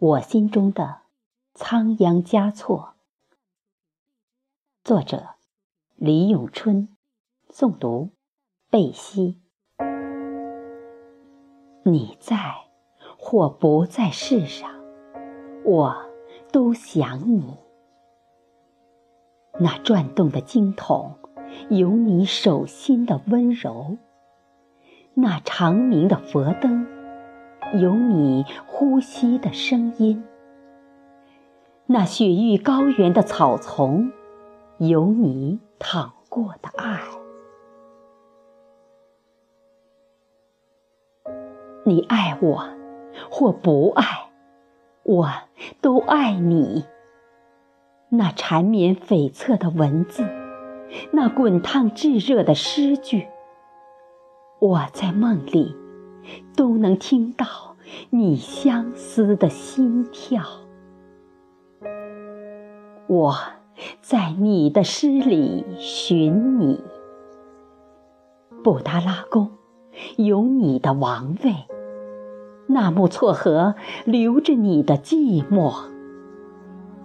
我心中的仓央嘉措，作者李永春，诵读贝西。你在或不在世上，我都想你。那转动的经筒，有你手心的温柔；那长明的佛灯。有你呼吸的声音，那雪域高原的草丛，有你淌过的爱。你爱我，或不爱，我都爱你。那缠绵悱恻的文字，那滚烫炙热的诗句，我在梦里。都能听到你相思的心跳。我在你的诗里寻你。布达拉宫有你的王位，纳木错河留着你的寂寞，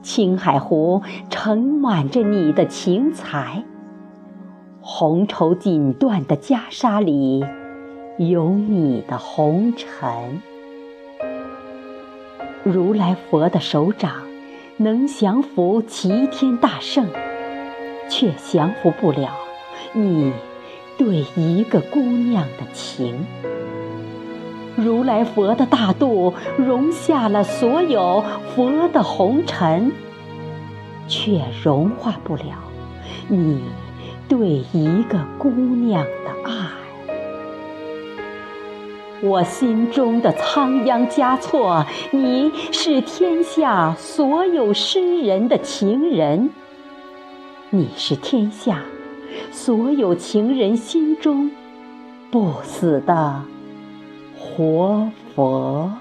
青海湖盛满着你的情才，红绸锦缎的袈裟里。有你的红尘，如来佛的手掌能降服齐天大圣，却降服不了你对一个姑娘的情。如来佛的大肚容下了所有佛的红尘，却融化不了你对一个姑娘的爱。我心中的仓央嘉措，你是天下所有诗人的情人，你是天下所有情人心中不死的活佛。